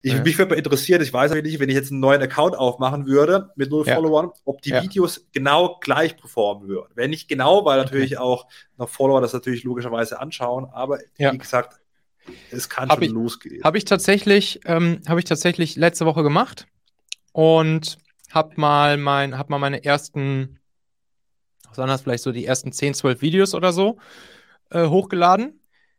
Ich, ja. Mich würde mal interessieren, ich weiß nicht, wenn ich jetzt einen neuen Account aufmachen würde mit null ja. Followern, ob die ja. Videos genau gleich performen würden. Wenn nicht genau, weil natürlich okay. auch noch Follower das natürlich logischerweise anschauen, aber wie gesagt, es kann hab schon ich, losgehen. Habe ich tatsächlich, ähm, habe ich tatsächlich letzte Woche gemacht und habe mal mein, habe mal meine ersten, was das vielleicht so die ersten 10, 12 Videos oder so äh, hochgeladen.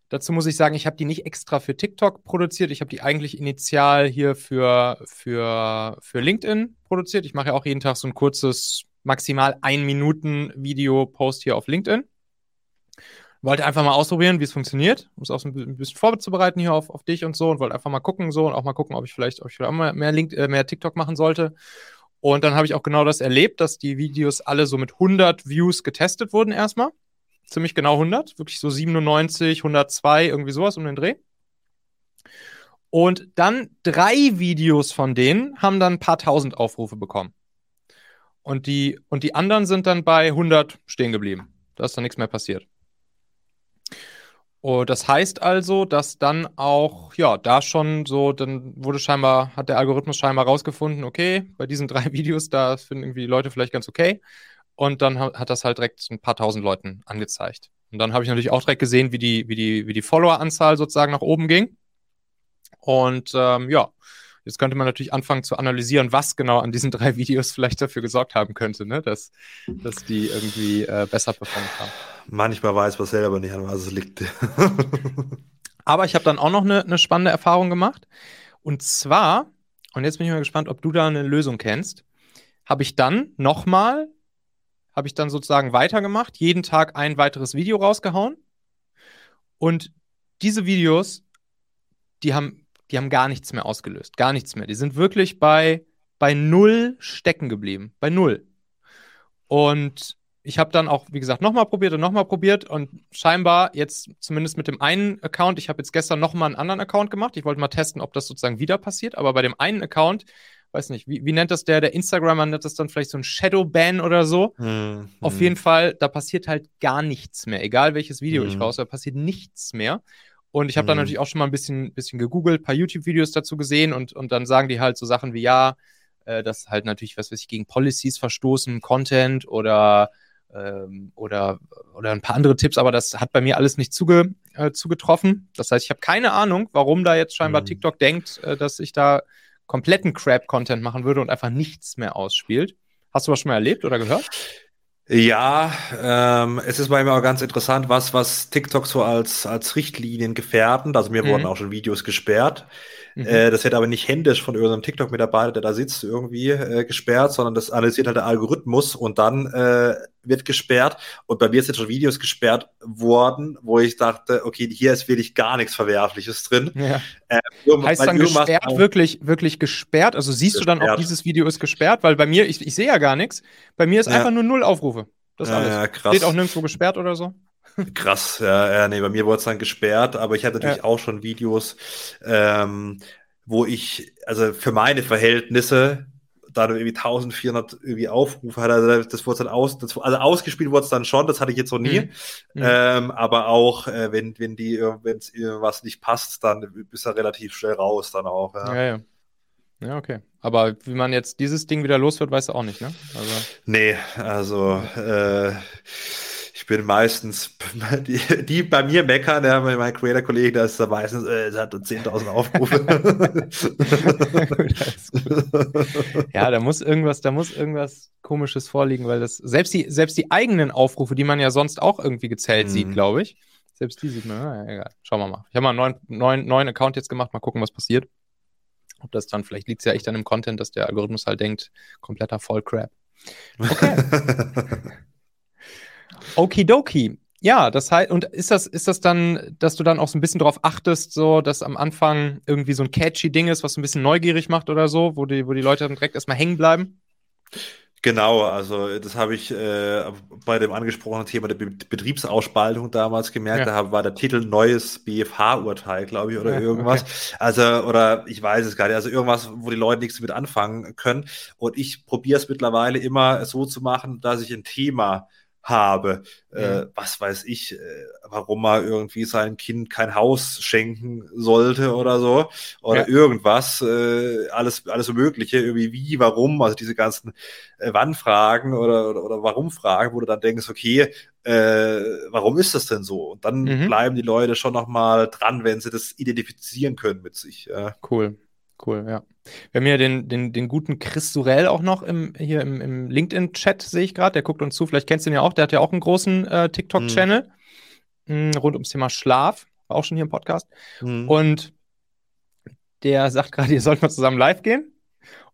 Dazu muss ich sagen, ich habe die nicht extra für TikTok produziert. Ich habe die eigentlich initial hier für, für, für LinkedIn produziert. Ich mache ja auch jeden Tag so ein kurzes, maximal ein Minuten Video-Post hier auf LinkedIn. Wollte einfach mal ausprobieren, wie es funktioniert, um es auch so ein bisschen vorzubereiten hier auf, auf dich und so und wollte einfach mal gucken so und auch mal gucken, ob ich vielleicht, ob ich vielleicht auch mehr, Link, äh, mehr TikTok machen sollte. Und dann habe ich auch genau das erlebt, dass die Videos alle so mit 100 Views getestet wurden erstmal. Ziemlich genau 100, wirklich so 97, 102, irgendwie sowas um den Dreh. Und dann drei Videos von denen haben dann ein paar tausend Aufrufe bekommen. Und die, und die anderen sind dann bei 100 stehen geblieben. Da ist dann nichts mehr passiert. Und oh, das heißt also, dass dann auch, ja, da schon so, dann wurde scheinbar, hat der Algorithmus scheinbar rausgefunden, okay, bei diesen drei Videos, da finden irgendwie die Leute vielleicht ganz okay. Und dann hat, das halt direkt ein paar tausend Leuten angezeigt. Und dann habe ich natürlich auch direkt gesehen, wie die, wie die, wie die Follower-Anzahl sozusagen nach oben ging. Und ähm, ja, Jetzt könnte man natürlich anfangen zu analysieren, was genau an diesen drei Videos vielleicht dafür gesorgt haben könnte, ne? dass, dass die irgendwie äh, besser performt haben. Manchmal weiß man selber nicht, an was es liegt. Aber ich habe dann auch noch eine, eine spannende Erfahrung gemacht. Und zwar, und jetzt bin ich mal gespannt, ob du da eine Lösung kennst, habe ich dann nochmal, habe ich dann sozusagen weitergemacht, jeden Tag ein weiteres Video rausgehauen. Und diese Videos, die haben die haben gar nichts mehr ausgelöst. Gar nichts mehr. Die sind wirklich bei, bei null stecken geblieben. Bei null. Und ich habe dann auch, wie gesagt, nochmal probiert und nochmal probiert und scheinbar jetzt zumindest mit dem einen Account, ich habe jetzt gestern nochmal einen anderen Account gemacht. Ich wollte mal testen, ob das sozusagen wieder passiert, aber bei dem einen Account, weiß nicht, wie, wie nennt das der, der Instagrammer nennt das dann vielleicht so ein Shadow-Ban oder so. Mhm. Auf jeden Fall, da passiert halt gar nichts mehr. Egal welches Video mhm. ich raus, da passiert nichts mehr. Und ich habe mhm. dann natürlich auch schon mal ein bisschen, bisschen gegoogelt, ein paar YouTube-Videos dazu gesehen und, und dann sagen die halt so Sachen wie, ja, äh, dass halt natürlich, was weiß ich, gegen Policies verstoßen, Content oder, ähm, oder, oder ein paar andere Tipps, aber das hat bei mir alles nicht zuge, äh, zugetroffen. Das heißt, ich habe keine Ahnung, warum da jetzt scheinbar mhm. TikTok denkt, äh, dass ich da kompletten Crap-Content machen würde und einfach nichts mehr ausspielt. Hast du was schon mal erlebt oder gehört? Ja, ähm, es ist bei mir auch ganz interessant, was, was TikTok so als, als Richtlinien gefährden. Also mir mhm. wurden auch schon Videos gesperrt. Mhm. Äh, das wird aber nicht händisch von irgendeinem TikTok-Mitarbeiter, der da sitzt, irgendwie äh, gesperrt, sondern das analysiert halt der Algorithmus und dann äh, wird gesperrt. Und bei mir sind schon Videos gesperrt worden, wo ich dachte, okay, hier ist wirklich gar nichts Verwerfliches drin. Ja. Äh, heißt dann gesperrt wirklich, wirklich gesperrt? Also siehst gesperrt. du dann auch, dieses Video ist gesperrt? Weil bei mir, ich, ich sehe ja gar nichts. Bei mir ist ja. einfach nur null Aufrufe. Das ist alles. Ja, krass. Steht auch nirgendwo gesperrt oder so. Krass, ja, ja, nee, bei mir wurde es dann gesperrt, aber ich hatte natürlich ja. auch schon Videos, ähm, wo ich, also für meine Verhältnisse, da du irgendwie 1400 irgendwie Aufrufe hatte, also das wurde dann aus, das, also ausgespielt wurde es dann schon, das hatte ich jetzt noch nie, mhm. mhm. ähm, aber auch, äh, wenn, wenn die, wenn es irgendwas nicht passt, dann bist du relativ schnell raus dann auch, ja. ja, ja. Ja, okay. Aber wie man jetzt dieses Ding wieder los wird, weißt du auch nicht, ne? Also... Nee, also äh, bin meistens, die, die bei mir meckern, ja, mein Creator-Kollege, der ist da meistens, äh, hat 10.000 Aufrufe. ja, da muss irgendwas, da muss irgendwas Komisches vorliegen, weil das, selbst die, selbst die eigenen Aufrufe, die man ja sonst auch irgendwie gezählt mhm. sieht, glaube ich, selbst die sieht man, na, egal, schauen wir mal. Ich habe mal einen neuen, neuen, neuen Account jetzt gemacht, mal gucken, was passiert. Ob das dann, vielleicht liegt es ja echt an dem Content, dass der Algorithmus halt denkt, kompletter Vollcrap. Okay. Okidoki. Ja, das heißt, und ist das, ist das dann, dass du dann auch so ein bisschen darauf achtest, so, dass am Anfang irgendwie so ein catchy Ding ist, was so ein bisschen neugierig macht oder so, wo die, wo die Leute dann direkt erstmal hängen bleiben? Genau, also das habe ich äh, bei dem angesprochenen Thema der Be Betriebsausspaltung damals gemerkt. Ja. Da war der Titel Neues BFH-Urteil, glaube ich, oder ja, irgendwas. Okay. Also, oder ich weiß es gar nicht. Also irgendwas, wo die Leute nichts damit anfangen können. Und ich probiere es mittlerweile immer so zu machen, dass ich ein Thema habe. Mhm. Äh, was weiß ich, äh, warum man irgendwie seinem Kind kein Haus schenken sollte oder so. Oder ja. irgendwas, äh, alles, alles Mögliche, irgendwie wie, warum, also diese ganzen äh, Wann-Fragen oder, oder, oder Warum-Fragen, wo du dann denkst, okay, äh, warum ist das denn so? Und dann mhm. bleiben die Leute schon noch mal dran, wenn sie das identifizieren können mit sich. Ja. Cool. Cool, ja. Wir haben hier den, den, den guten Chris Surell auch noch im, hier im, im LinkedIn-Chat, sehe ich gerade. Der guckt uns zu. Vielleicht kennst du ihn ja auch. Der hat ja auch einen großen äh, TikTok-Channel mhm. rund ums Thema Schlaf. War auch schon hier im Podcast. Mhm. Und der sagt gerade, ihr sollt mal zusammen live gehen.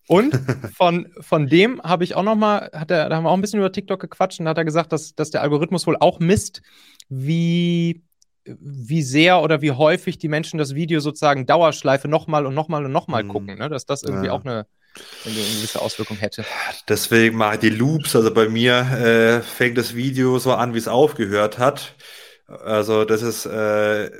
Und von, von dem habe ich auch noch mal, hat er, da haben wir auch ein bisschen über TikTok gequatscht und da hat er gesagt, dass, dass der Algorithmus wohl auch misst, wie wie sehr oder wie häufig die Menschen das Video sozusagen Dauerschleife nochmal und nochmal und nochmal mhm. gucken, ne? dass das irgendwie ja. auch eine, eine, gewisse Auswirkung hätte. Deswegen mache ich die Loops. Also bei mir äh, fängt das Video so an, wie es aufgehört hat. Also das ist äh,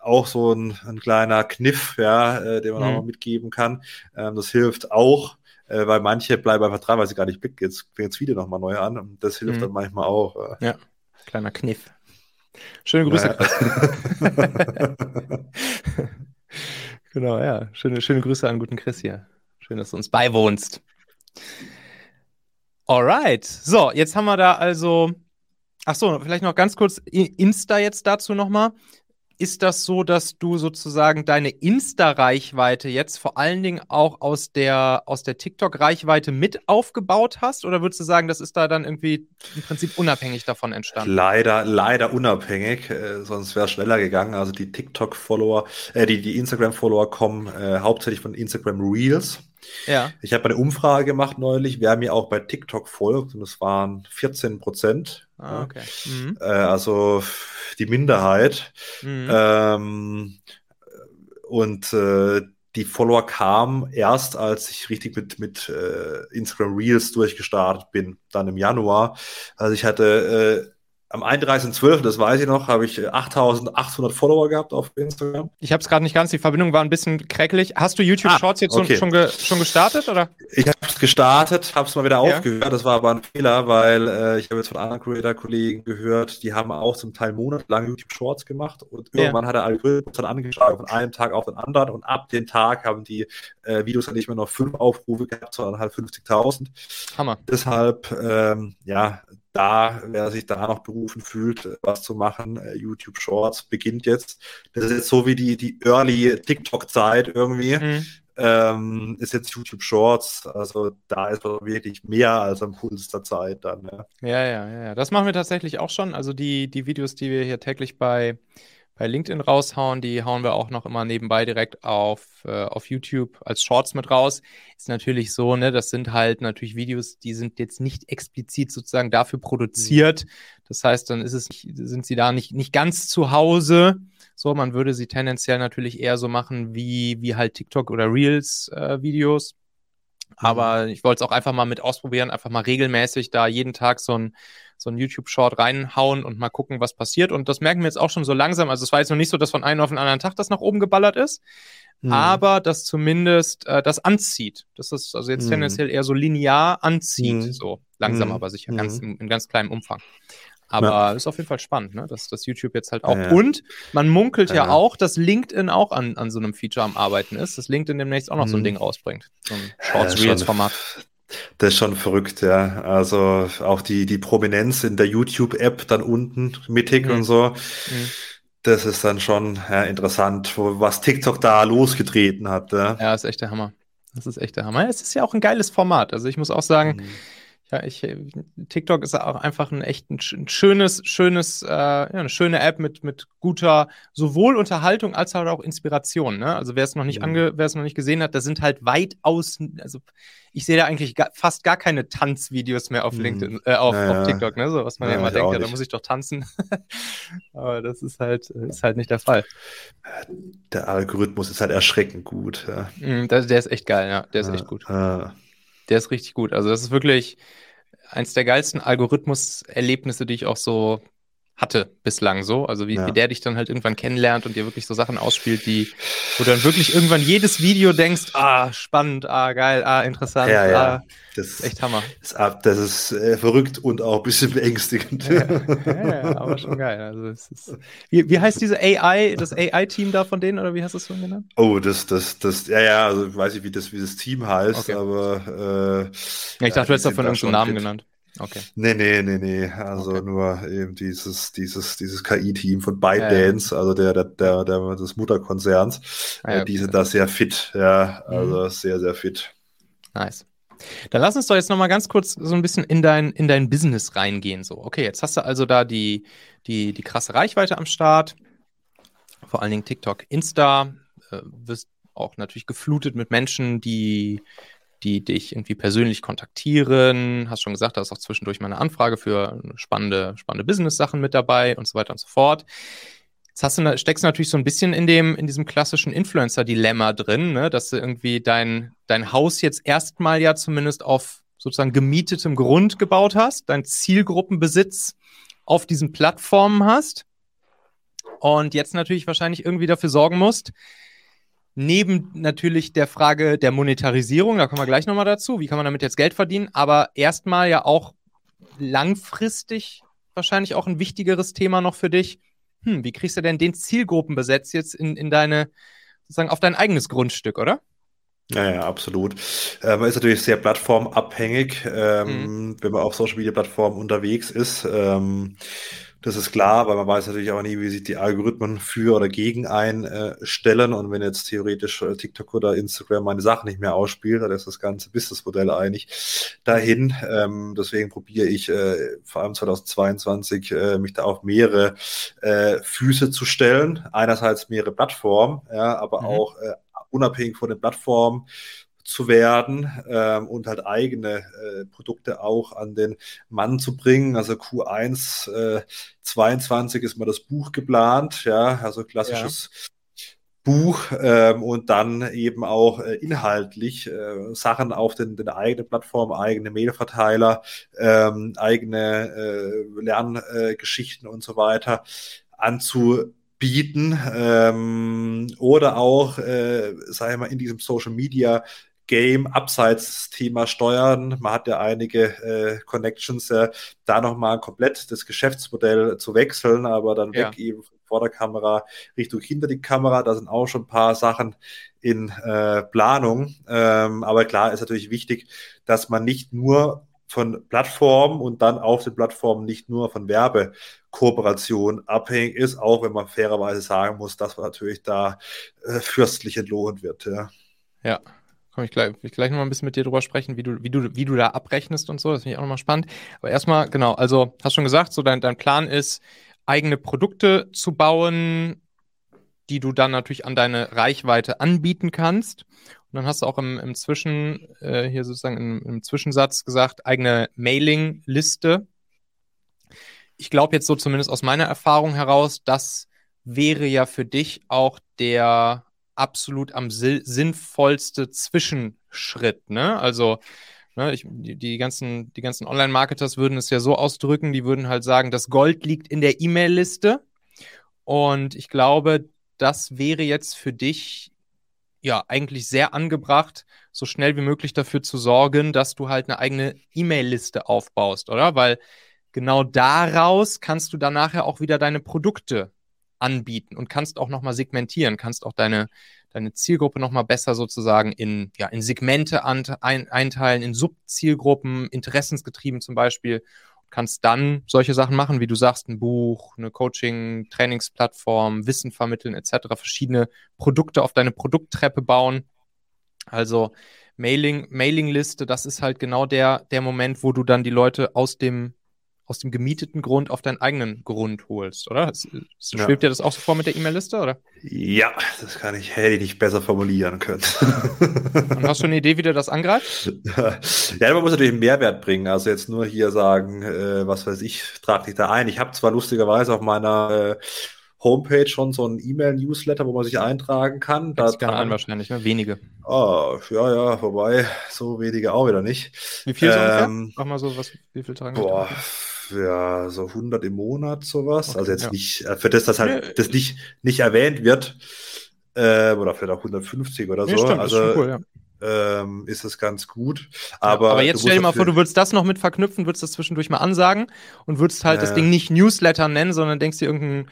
auch so ein, ein, kleiner Kniff, ja, äh, den man mhm. auch mal mitgeben kann. Ähm, das hilft auch, äh, weil manche bleiben einfach dran, weil sie gar nicht blicken. Jetzt fängt das Video nochmal neu an und das hilft mhm. dann manchmal auch. Äh. Ja, kleiner Kniff. Schöne Grüße. Naja. genau, ja. Schöne, schöne Grüße an guten Chris hier. Schön, dass du uns beiwohnst. Alright. So, jetzt haben wir da also. Ach so, vielleicht noch ganz kurz Insta jetzt dazu nochmal ist das so, dass du sozusagen deine Insta-Reichweite jetzt vor allen Dingen auch aus der, aus der TikTok-Reichweite mit aufgebaut hast? Oder würdest du sagen, das ist da dann irgendwie im Prinzip unabhängig davon entstanden? Leider, leider unabhängig, äh, sonst wäre es schneller gegangen. Also die TikTok-Follower, äh, die, die Instagram-Follower kommen äh, hauptsächlich von Instagram Reels. Ja. Ich habe eine Umfrage gemacht neulich, wer mir auch bei TikTok folgt, und es waren 14 Prozent. Ah, okay. Mhm. Äh, also die Minderheit. Mhm. Ähm, und äh, die Follower kamen erst, als ich richtig mit, mit äh, Instagram Reels durchgestartet bin, dann im Januar. Also ich hatte äh, am 31.12., das weiß ich noch, habe ich 8800 Follower gehabt auf Instagram. Ich habe es gerade nicht ganz, die Verbindung war ein bisschen kräckelig. Hast du YouTube ah, Shorts jetzt okay. schon, ge schon gestartet, oder? Ich habe es gestartet, habe es mal wieder ja. aufgehört. Das war aber ein Fehler, weil äh, ich habe jetzt von anderen Creator-Kollegen gehört, die haben auch zum Teil monatelang YouTube Shorts gemacht und irgendwann ja. hat der Algorithmus dann angeschaut von einem Tag auf den anderen und ab dem Tag haben die äh, Videos dann nicht mehr noch fünf Aufrufe gehabt, sondern halt 50.000. Hammer. Deshalb, ähm, ja, da, wer sich da noch berufen fühlt, was zu machen, äh, YouTube Shorts beginnt jetzt. Das ist jetzt so wie die, die Early TikTok-Zeit irgendwie. Mhm. Ähm, ist jetzt YouTube Shorts, also da ist wirklich mehr als am Puls der Zeit dann. Ja. ja, ja, ja. Das machen wir tatsächlich auch schon. Also die, die Videos, die wir hier täglich bei bei LinkedIn raushauen. Die hauen wir auch noch immer nebenbei direkt auf, äh, auf YouTube als Shorts mit raus. Ist natürlich so, ne, das sind halt natürlich Videos, die sind jetzt nicht explizit sozusagen dafür produziert. Mhm. Das heißt, dann ist es, sind sie da nicht, nicht ganz zu Hause. So, man würde sie tendenziell natürlich eher so machen wie, wie halt TikTok oder Reels-Videos. Äh, aber mhm. ich wollte es auch einfach mal mit ausprobieren, einfach mal regelmäßig da jeden Tag so ein, so ein YouTube-Short reinhauen und mal gucken, was passiert. Und das merken wir jetzt auch schon so langsam. Also es war jetzt noch nicht so, dass von einem auf den anderen Tag das nach oben geballert ist, mhm. aber dass zumindest äh, das anzieht. Das ist also jetzt mhm. tendenziell eher so linear anzieht, mhm. so langsam, mhm. aber sicher ganz, mhm. in, in ganz kleinem Umfang. Aber ja. ist auf jeden Fall spannend, ne? dass das YouTube jetzt halt auch. Ja, ja. Und man munkelt ja, auch, dass LinkedIn auch an, an so einem Feature am Arbeiten ist, dass LinkedIn demnächst auch noch so ein Ding rausbringt. So ein Shorts-Reels-Format. Das ist schon verrückt, ja. Also auch die, die Prominenz in der YouTube-App dann unten mittig mhm. und so. Mhm. Das ist dann schon ja, interessant, wo, was TikTok da losgetreten hat. Ja. ja, ist echt der Hammer. Das ist echt der Hammer. Es ist ja auch ein geiles Format. Also ich muss auch sagen, mhm. Ja, ich, TikTok ist auch einfach ein echt ein, schönes, schönes, äh, ja, eine schöne App mit, mit guter sowohl Unterhaltung als halt auch Inspiration. Ne? Also wer es noch nicht mhm. ange, wer es noch nicht gesehen hat, da sind halt weitaus, also ich sehe da eigentlich ga, fast gar keine Tanzvideos mehr auf mhm. LinkedIn, äh, auf, ja, auf TikTok, ne? So was man ja, ja immer denkt, ja, da muss ich doch tanzen. Aber das ist halt, ist halt nicht der Fall. Der Algorithmus ist halt erschreckend gut. Ja. Mhm, der, der, ist echt geil, ja. Der ist echt gut. Der ist richtig gut. Also das ist wirklich eins der geilsten Algorithmus-Erlebnisse, die ich auch so hatte bislang so. Also wie, ja. wie der dich dann halt irgendwann kennenlernt und dir wirklich so Sachen ausspielt, die, wo du dann wirklich irgendwann jedes Video denkst, ah, spannend, ah, geil, ah, interessant, ja, ja. ah, das ist echt Hammer. Das, das ist äh, verrückt und auch ein bisschen beängstigend. Ja, aber schon geil. Also ist, wie, wie heißt diese AI, das AI-Team da von denen oder wie hast du es schon genannt? Oh, das, das, das, ja, ja, also ich weiß nicht, wie das, wie das Team heißt, okay. aber äh, ich dachte, du hättest davon irgendeinen Namen genannt. Okay. Nee, nee, nee, nee. Also okay. nur eben dieses, dieses, dieses KI-Team von ByteDance, ja, ja. also der, der, der, der des Mutterkonzerns. Ah, ja, die sind da sehr fit, ja. Also mhm. sehr, sehr fit. Nice. Dann lass uns doch jetzt nochmal ganz kurz so ein bisschen in dein, in dein Business reingehen. So, okay, jetzt hast du also da die, die, die krasse Reichweite am Start. Vor allen Dingen TikTok, Insta. Äh, wirst auch natürlich geflutet mit Menschen, die die dich irgendwie persönlich kontaktieren. Hast schon gesagt, da ist auch zwischendurch mal eine Anfrage für spannende, spannende Business-Sachen mit dabei und so weiter und so fort. Jetzt hast du, steckst du natürlich so ein bisschen in dem, in diesem klassischen Influencer-Dilemma drin, ne? dass du irgendwie dein, dein Haus jetzt erstmal ja zumindest auf sozusagen gemietetem Grund gebaut hast, dein Zielgruppenbesitz auf diesen Plattformen hast und jetzt natürlich wahrscheinlich irgendwie dafür sorgen musst, Neben natürlich der Frage der Monetarisierung, da kommen wir gleich nochmal dazu, wie kann man damit jetzt Geld verdienen, aber erstmal ja auch langfristig wahrscheinlich auch ein wichtigeres Thema noch für dich. Hm, wie kriegst du denn den Zielgruppenbesitz jetzt in, in deine, sozusagen auf dein eigenes Grundstück, oder? Ja, ja, absolut. Äh, man ist natürlich sehr plattformabhängig, ähm, mhm. wenn man auf Social Media Plattformen unterwegs ist. Das ist klar, weil man weiß natürlich auch nie, wie sich die Algorithmen für oder gegen einstellen. Und wenn jetzt theoretisch äh, TikTok oder Instagram meine Sachen nicht mehr ausspielt, dann ist das ganze Businessmodell eigentlich dahin. Ähm, deswegen probiere ich äh, vor allem 2022 äh, mich da auf mehrere äh, Füße zu stellen. Einerseits mehrere Plattformen, ja, aber mhm. auch äh, unabhängig von den Plattformen zu werden ähm, und halt eigene äh, Produkte auch an den Mann zu bringen. Also Q1 äh, 22 ist mal das Buch geplant, ja, also klassisches ja. Buch ähm, und dann eben auch äh, inhaltlich äh, Sachen auf den, den eigenen Plattformen, eigene Mailverteiler, ähm, eigene äh, Lerngeschichten und so weiter anzubieten ähm, oder auch, äh, sage ich mal, in diesem Social Media Game abseits Thema Steuern. Man hat ja einige äh, Connections, äh, da nochmal komplett das Geschäftsmodell zu wechseln, aber dann ja. weg eben vor der Kamera Richtung hinter die Kamera. Da sind auch schon ein paar Sachen in äh, Planung. Ähm, aber klar ist natürlich wichtig, dass man nicht nur von Plattformen und dann auf den Plattformen nicht nur von Werbekooperation abhängig ist, auch wenn man fairerweise sagen muss, dass man natürlich da äh, fürstlich entlohnt wird. Ja. ja. Komme ich gleich, ich gleich nochmal ein bisschen mit dir drüber sprechen, wie du, wie du, wie du da abrechnest und so. Das finde ich auch nochmal spannend. Aber erstmal, genau, also hast schon gesagt, so dein, dein Plan ist, eigene Produkte zu bauen, die du dann natürlich an deine Reichweite anbieten kannst. Und dann hast du auch im, im Zwischen, äh, hier sozusagen im, im Zwischensatz gesagt, eigene Mailing-Liste. Ich glaube jetzt so zumindest aus meiner Erfahrung heraus, das wäre ja für dich auch der absolut am sinnvollste Zwischenschritt. Ne? Also ne, ich, die, die, ganzen, die ganzen Online-Marketers würden es ja so ausdrücken, die würden halt sagen, das Gold liegt in der E-Mail-Liste. Und ich glaube, das wäre jetzt für dich ja eigentlich sehr angebracht, so schnell wie möglich dafür zu sorgen, dass du halt eine eigene E-Mail-Liste aufbaust, oder? Weil genau daraus kannst du dann nachher auch wieder deine Produkte anbieten und kannst auch nochmal segmentieren, kannst auch deine, deine Zielgruppe nochmal besser sozusagen in, ja, in Segmente an, ein, einteilen, in Subzielgruppen, interessensgetrieben zum Beispiel. Kannst dann solche Sachen machen, wie du sagst, ein Buch, eine Coaching, Trainingsplattform, Wissen vermitteln etc., verschiedene Produkte auf deine Produkttreppe bauen. Also Mailing, Mailingliste, das ist halt genau der, der Moment, wo du dann die Leute aus dem aus dem gemieteten Grund auf deinen eigenen Grund holst, oder? Schwebt ja. dir das auch so vor mit der E-Mail-Liste, oder? Ja, das kann ich, hätte ich nicht besser formulieren können. Und hast du eine Idee, wie du das angreift? Ja, man muss natürlich einen Mehrwert bringen. Also jetzt nur hier sagen, äh, was weiß ich, trag dich da ein. Ich habe zwar lustigerweise auf meiner äh, Homepage schon so ein E-Mail-Newsletter, wo man sich eintragen kann. Da gerne ein wahrscheinlich, ne? Wenige. Oh, ja, ja, wobei, so wenige auch wieder nicht. Wie viel ähm, so ungefähr? Mach mal so, was, wie viel Tage? Boah, ja, so 100 im Monat, sowas. Okay, also jetzt ja. nicht, äh, für das, dass halt nee, das nicht, nicht erwähnt wird, äh, oder vielleicht auch 150 oder nee, so. Stimmt, also, ist cool, ja. Ähm, ist es ganz gut. Aber, ja, aber jetzt stell dir mal vor, du würdest das noch mit verknüpfen, würdest das zwischendurch mal ansagen und würdest halt äh, das Ding nicht Newsletter nennen, sondern denkst dir irgendeinen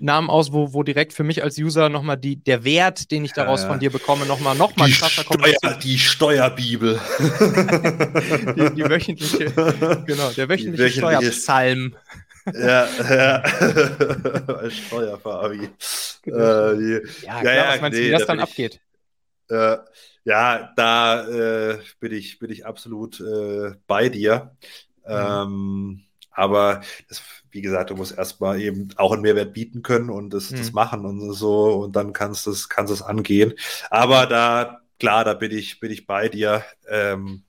Namen aus, wo, wo direkt für mich als User nochmal die, der Wert, den ich daraus ja, von dir bekomme, nochmal noch mal krasser kommt. Steuer, die Steuerbibel. die, die, wöchentliche, genau, der wöchentliche, Steuerpsalm. ja, ja. Steuerfabi. Genau. Äh, die, ja, klar, ja, was meinst du, wie das da dann abgeht? Äh, ja, da äh, bin, ich, bin ich absolut äh, bei dir. Mhm. Ähm, aber das, wie gesagt, du musst erstmal eben auch einen Mehrwert bieten können und das, mhm. das machen und so und dann kannst du es kannst es angehen. Aber da, klar, da bin ich, bin ich bei dir. Ähm,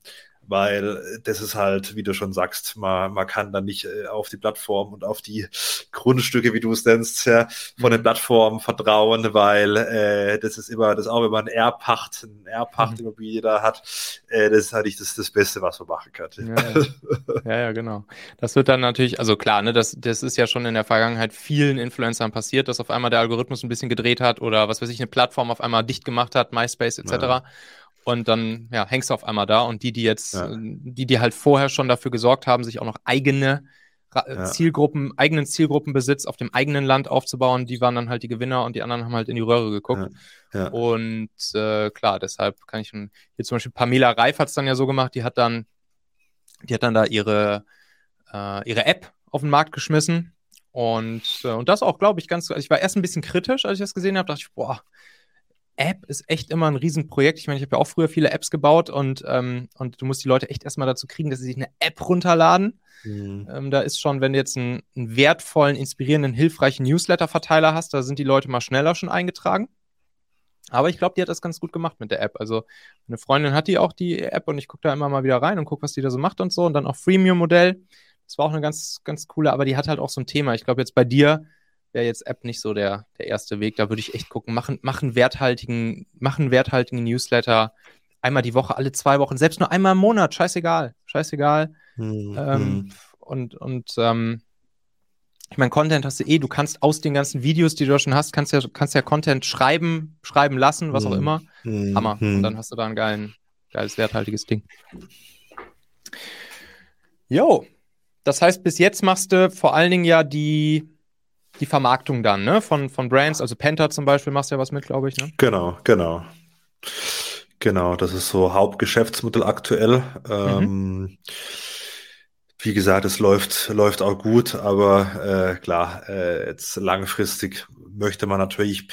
weil das ist halt, wie du schon sagst, man, man kann dann nicht äh, auf die Plattform und auf die Grundstücke, wie du es nennst, ja, von den mhm. Plattformen vertrauen, weil äh, das ist immer, das auch wenn man Erbpacht, ein Erbpachtimmobilie mhm. da hat, äh, das ist halt nicht das, das Beste, was man machen kann. Ja, ja. ja, ja, genau. Das wird dann natürlich, also klar, ne, das, das ist ja schon in der Vergangenheit vielen Influencern passiert, dass auf einmal der Algorithmus ein bisschen gedreht hat oder was weiß ich, eine Plattform auf einmal dicht gemacht hat, MySpace etc. Und dann ja, hängst du auf einmal da und die, die jetzt, ja. die, die halt vorher schon dafür gesorgt haben, sich auch noch eigene ja. Zielgruppen, eigenen Zielgruppenbesitz auf dem eigenen Land aufzubauen, die waren dann halt die Gewinner und die anderen haben halt in die Röhre geguckt. Ja. Ja. Und äh, klar, deshalb kann ich hier zum Beispiel Pamela Reif hat es dann ja so gemacht, die hat dann, die hat dann da ihre, äh, ihre App auf den Markt geschmissen. Und, äh, und das auch, glaube ich, ganz, also ich war erst ein bisschen kritisch, als ich das gesehen habe, dachte ich, boah, App ist echt immer ein Riesenprojekt. Ich meine, ich habe ja auch früher viele Apps gebaut und, ähm, und du musst die Leute echt erstmal dazu kriegen, dass sie sich eine App runterladen. Mhm. Ähm, da ist schon, wenn du jetzt einen, einen wertvollen, inspirierenden, hilfreichen Newsletter-Verteiler hast, da sind die Leute mal schneller schon eingetragen. Aber ich glaube, die hat das ganz gut gemacht mit der App. Also eine Freundin hat die auch, die App, und ich gucke da immer mal wieder rein und gucke, was die da so macht und so. Und dann auch Freemium-Modell. Das war auch eine ganz, ganz coole, aber die hat halt auch so ein Thema. Ich glaube, jetzt bei dir wäre jetzt App nicht so der, der erste Weg. Da würde ich echt gucken, machen, machen werthaltigen, machen werthaltigen Newsletter einmal die Woche, alle zwei Wochen, selbst nur einmal im Monat, scheißegal, scheißegal. Mhm. Ähm, hm. und und ähm, ich meine, Content hast du eh, du kannst aus den ganzen Videos, die du schon hast, kannst ja, kannst ja Content schreiben, schreiben lassen, was mhm. auch hm. immer. Mhm. Hammer. Und dann hast du da ein geilen, geiles, werthaltiges Ding. Jo, das heißt, bis jetzt machst du vor allen Dingen ja die die Vermarktung dann, ne? Von, von Brands, also Penta zum Beispiel machst du ja was mit, glaube ich, ne? Genau, genau. Genau, das ist so Hauptgeschäftsmittel aktuell. Ähm, mhm. wie gesagt, es läuft, läuft auch gut, aber äh, klar, äh, jetzt langfristig möchte man natürlich.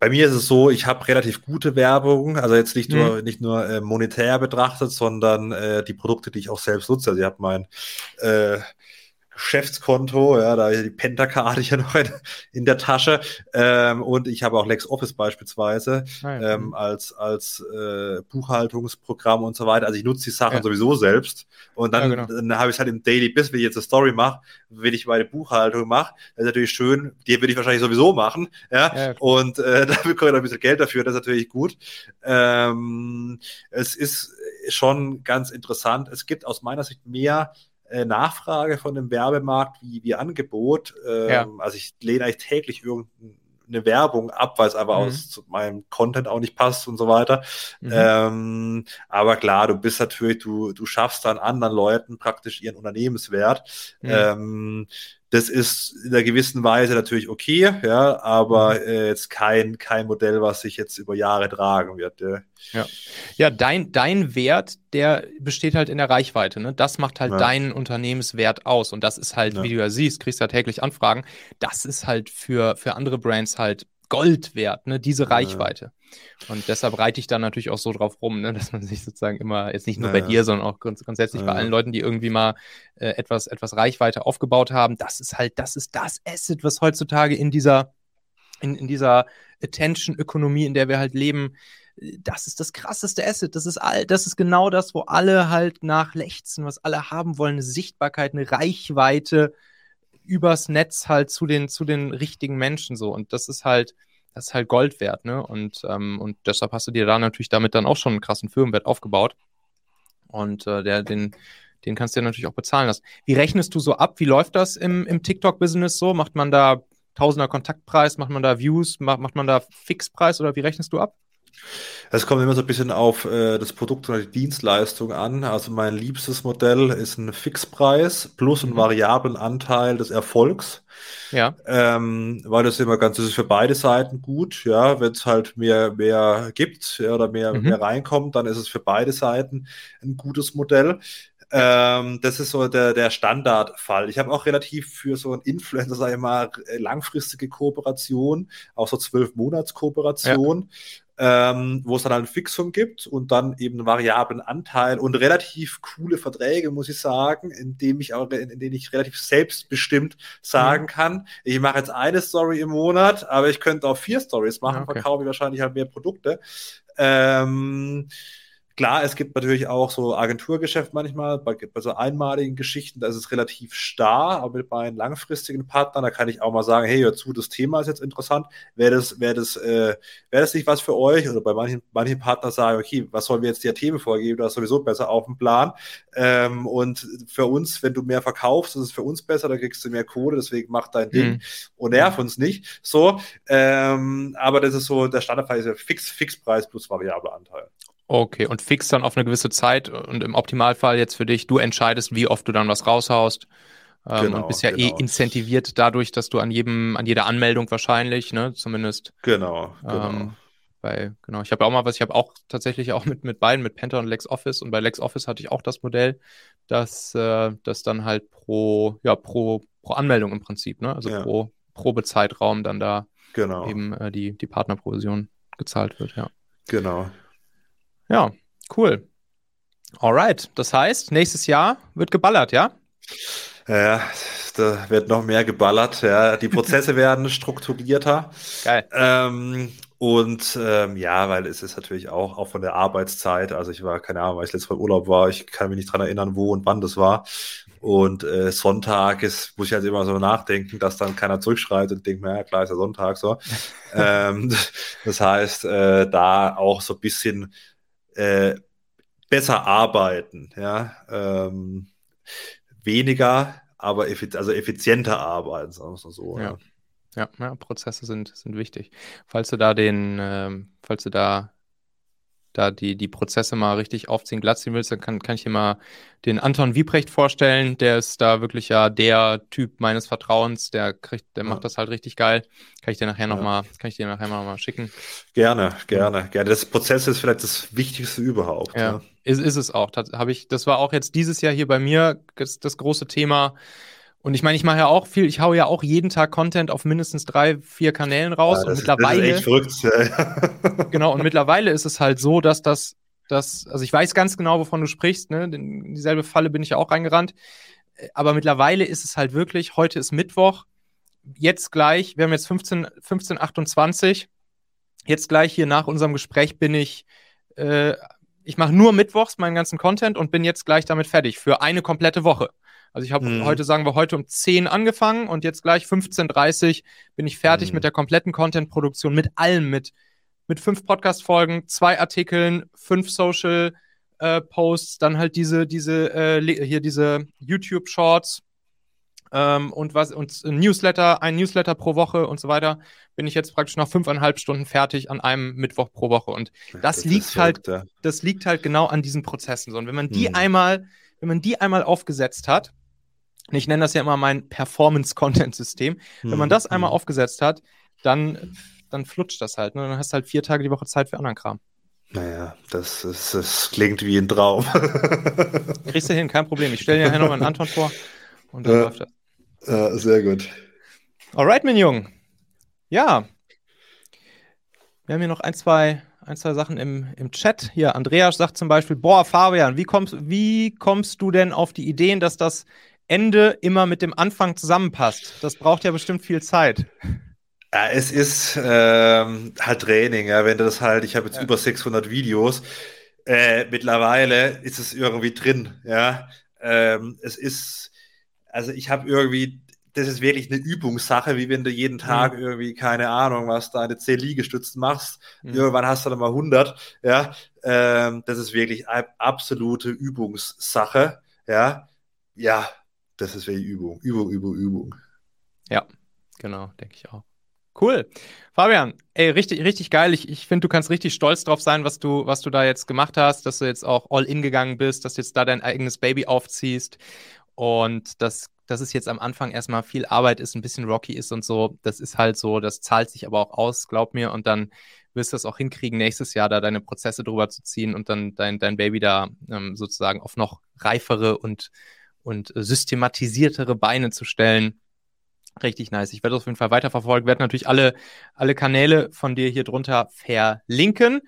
Bei mir ist es so, ich habe relativ gute Werbung, also jetzt nicht nur mhm. nicht nur äh, monetär betrachtet, sondern äh, die Produkte, die ich auch selbst nutze. Also ich habe mein äh, Geschäftskonto, ja, da die Penta-Karte hier noch in, in der Tasche. Ähm, und ich habe auch LexOffice beispielsweise Nein. Ah, ähm, mhm. als, als äh, Buchhaltungsprogramm und so weiter. Also ich nutze die Sachen ja. sowieso selbst. Und dann, ja, genau. dann habe ich es halt im Daily Business, wenn ich jetzt eine Story mache, wenn ich meine Buchhaltung mache, das ist natürlich schön, die würde ich wahrscheinlich sowieso machen. Ja, ja und äh, da bekomme ich ein bisschen Geld dafür, das ist natürlich gut. Ähm, es ist schon ganz interessant. Es gibt aus meiner Sicht mehr äh, Nachfrage von dem Werbemarkt wie, wie Angebot. Ähm, ja. Also ich lehne eigentlich täglich irgendeine Werbung ab, weil es aber mhm. aus meinem Content auch nicht passt und so weiter. Mhm. Ähm, aber klar, du bist natürlich, du, du schaffst dann anderen Leuten praktisch ihren Unternehmenswert. Mhm. Ähm, das ist in einer gewissen Weise natürlich okay, ja, aber mhm. äh, jetzt kein, kein Modell, was sich jetzt über Jahre tragen wird. Ja, ja. ja dein, dein Wert, der besteht halt in der Reichweite. Ne? Das macht halt ja. deinen Unternehmenswert aus. Und das ist halt, ja. wie du ja siehst, kriegst ja täglich Anfragen. Das ist halt für, für andere Brands halt Gold wert, ne, diese Reichweite. Ja. Und deshalb reite ich da natürlich auch so drauf rum, ne, dass man sich sozusagen immer, jetzt nicht nur ja. bei dir, sondern auch grunds grundsätzlich ja. bei allen Leuten, die irgendwie mal äh, etwas, etwas Reichweite aufgebaut haben, das ist halt, das ist das Asset, was heutzutage in dieser, in, in dieser Attention-Ökonomie, in der wir halt leben, das ist das krasseste Asset. Das ist all, das ist genau das, wo alle halt nach lechzen, was alle haben wollen, eine Sichtbarkeit, eine Reichweite, übers Netz halt zu den, zu den richtigen Menschen so. Und das ist halt, das ist halt Gold wert, ne? Und, ähm, und deshalb hast du dir da natürlich damit dann auch schon einen krassen Firmenwert aufgebaut. Und äh, der, den, den kannst du ja natürlich auch bezahlen lassen. Wie rechnest du so ab? Wie läuft das im, im TikTok-Business so? Macht man da Tausender Kontaktpreis? Macht man da Views? Macht, macht man da Fixpreis oder wie rechnest du ab? Es kommt immer so ein bisschen auf äh, das Produkt oder die Dienstleistung an. Also mein liebstes Modell ist ein Fixpreis plus einen mhm. variablen Anteil des Erfolgs. Ja. Ähm, weil das immer ganz, das ist für beide Seiten gut, ja. Wenn es halt mehr, mehr gibt ja, oder mehr, mhm. mehr reinkommt, dann ist es für beide Seiten ein gutes Modell. Ähm, das ist so der, der Standardfall. Ich habe auch relativ für so einen Influencer, sage ich mal, langfristige Kooperation, auch so zwölf Monats Kooperation. Ähm, wo es dann halt ein Fixum gibt und dann eben einen variablen Anteil und relativ coole Verträge, muss ich sagen, in dem ich auch, in, in denen ich relativ selbstbestimmt sagen mhm. kann, ich mache jetzt eine Story im Monat, aber ich könnte auch vier Stories machen, okay. verkaufe ich wahrscheinlich halt mehr Produkte. Ähm, Klar, es gibt natürlich auch so Agenturgeschäft manchmal, bei, bei, so einmaligen Geschichten, da ist es relativ starr, aber bei einem langfristigen Partner, da kann ich auch mal sagen, hey, hör zu, das Thema ist jetzt interessant, wäre das, wäre das, äh, wäre das nicht was für euch? Oder bei manchen, manchen Partnern sagen, okay, was sollen wir jetzt dir Themen vorgeben, du hast sowieso besser auf dem Plan. Ähm, und für uns, wenn du mehr verkaufst, ist es für uns besser, da kriegst du mehr Kohle, deswegen mach dein Ding mhm. und nerv uns nicht. So, ähm, aber das ist so, der Standardfall ist ja Fix, Fixpreis plus variabler Anteil. Okay, und fix dann auf eine gewisse Zeit und im Optimalfall jetzt für dich, du entscheidest, wie oft du dann was raushaust. Ähm, genau, und bist ja eh genau. eh incentiviert dadurch, dass du an jedem, an jeder Anmeldung wahrscheinlich, ne, zumindest. Genau, genau. Ähm, bei, genau, ich habe auch mal was, ich habe auch tatsächlich auch mit, mit beiden, mit Penta und LexOffice und bei LexOffice hatte ich auch das Modell, dass äh, das dann halt pro, ja, pro, pro Anmeldung im Prinzip, ne? Also ja. pro Probezeitraum dann da genau. eben äh, die, die Partnerprovision gezahlt wird, ja. Genau. Ja, cool. Alright, das heißt, nächstes Jahr wird geballert, ja? Ja, da wird noch mehr geballert. Ja. Die Prozesse werden strukturierter. Geil. Ähm, und ähm, ja, weil es ist natürlich auch, auch von der Arbeitszeit, also ich war, keine Ahnung, weil ich letztes Mal im Urlaub war, ich kann mich nicht dran erinnern, wo und wann das war. Und äh, Sonntag ist, muss ich halt immer so nachdenken, dass dann keiner zurückschreibt und denkt, ja klar ist ja Sonntag so. ähm, das heißt, äh, da auch so ein bisschen äh, besser arbeiten, ja, ähm, weniger, aber effiz also effizienter arbeiten, sagen wir es mal so. Ja. Ja. ja. Prozesse sind, sind wichtig. Falls du da den, ähm, falls du da da die, die Prozesse mal richtig aufziehen, glatt ziehen willst, dann kann, kann ich dir mal den Anton Wiebrecht vorstellen. Der ist da wirklich ja der Typ meines Vertrauens. Der kriegt, der ja. macht das halt richtig geil. Kann ich dir nachher ja. nochmal, kann ich dir nachher noch mal schicken. Gerne, gerne, gerne. Das Prozess ist vielleicht das Wichtigste überhaupt. Ja, ne? ist, ist es auch. Das, ich, das war auch jetzt dieses Jahr hier bei mir das, das große Thema und ich meine, ich mache ja auch viel, ich haue ja auch jeden Tag Content auf mindestens drei, vier Kanälen raus. Ja, das, und mittlerweile. Das ist echt verrückt. genau, und mittlerweile ist es halt so, dass das, dass, also ich weiß ganz genau, wovon du sprichst, ne? In dieselbe Falle bin ich ja auch reingerannt. Aber mittlerweile ist es halt wirklich, heute ist Mittwoch, jetzt gleich, wir haben jetzt 15, 15 28, jetzt gleich hier nach unserem Gespräch bin ich, äh, ich mache nur Mittwochs meinen ganzen Content und bin jetzt gleich damit fertig für eine komplette Woche. Also ich habe mhm. heute, sagen wir, heute um 10 angefangen und jetzt gleich 15.30 bin ich fertig mhm. mit der kompletten Content-Produktion, mit allem, mit, mit fünf Podcast-Folgen, zwei Artikeln, fünf Social äh, Posts, dann halt diese, diese, äh, hier diese YouTube-Shorts ähm, und was, und ein Newsletter, ein Newsletter pro Woche und so weiter, bin ich jetzt praktisch nach fünfeinhalb Stunden fertig an einem Mittwoch pro Woche. Und das, das liegt halt, das liegt halt genau an diesen Prozessen. So, und wenn man die mhm. einmal, wenn man die einmal aufgesetzt hat, ich nenne das ja immer mein Performance-Content-System. Wenn man das einmal mhm. aufgesetzt hat, dann, dann flutscht das halt. Ne? Dann hast du halt vier Tage die Woche Zeit für anderen Kram. Naja, das, ist, das klingt wie ein Traum. Kriegst du hin, kein Problem. Ich stelle dir nachher noch einen Anton vor und dann ja, läuft das. Ja, sehr gut. Alright, mein Jung. Ja. Wir haben hier noch ein, zwei, ein, zwei Sachen im, im Chat. Hier, Andreas sagt zum Beispiel: Boah, Fabian, wie kommst, wie kommst du denn auf die Ideen, dass das Ende immer mit dem Anfang zusammenpasst. Das braucht ja bestimmt viel Zeit. Ja, es ist ähm, halt Training, ja, wenn du das halt, ich habe jetzt ja. über 600 Videos, äh, mittlerweile ist es irgendwie drin, ja. Ähm, es ist, also ich habe irgendwie, das ist wirklich eine Übungssache, wie wenn du jeden mhm. Tag mhm. irgendwie, keine Ahnung, was deine 10 Liegestützen machst. Mhm. Irgendwann hast du dann mal 100, ja. Ähm, das ist wirklich absolute Übungssache. Ja, ja, das ist wie Übung. Übung, Übung, Übung. Ja, genau, denke ich auch. Cool. Fabian, ey, richtig, richtig geil. Ich, ich finde, du kannst richtig stolz drauf sein, was du, was du da jetzt gemacht hast, dass du jetzt auch all in gegangen bist, dass du jetzt da dein eigenes Baby aufziehst und dass, dass es jetzt am Anfang erstmal viel Arbeit ist, ein bisschen rocky ist und so. Das ist halt so, das zahlt sich aber auch aus, glaub mir. Und dann wirst du es auch hinkriegen, nächstes Jahr da deine Prozesse drüber zu ziehen und dann dein, dein Baby da ähm, sozusagen auf noch reifere und, und systematisiertere Beine zu stellen. Richtig nice. Ich werde das auf jeden Fall weiterverfolgen. Werde natürlich alle, alle Kanäle von dir hier drunter verlinken.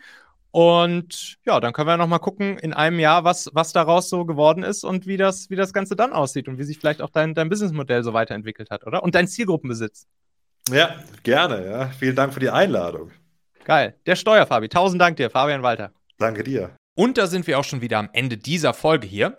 Und ja, dann können wir noch mal gucken in einem Jahr, was, was daraus so geworden ist und wie das, wie das Ganze dann aussieht und wie sich vielleicht auch dein, dein Businessmodell so weiterentwickelt hat, oder? Und dein Zielgruppenbesitz. Ja, gerne, ja. Vielen Dank für die Einladung. Geil. Der Steuerfabi. Tausend Dank dir, Fabian Walter. Danke dir. Und da sind wir auch schon wieder am Ende dieser Folge hier.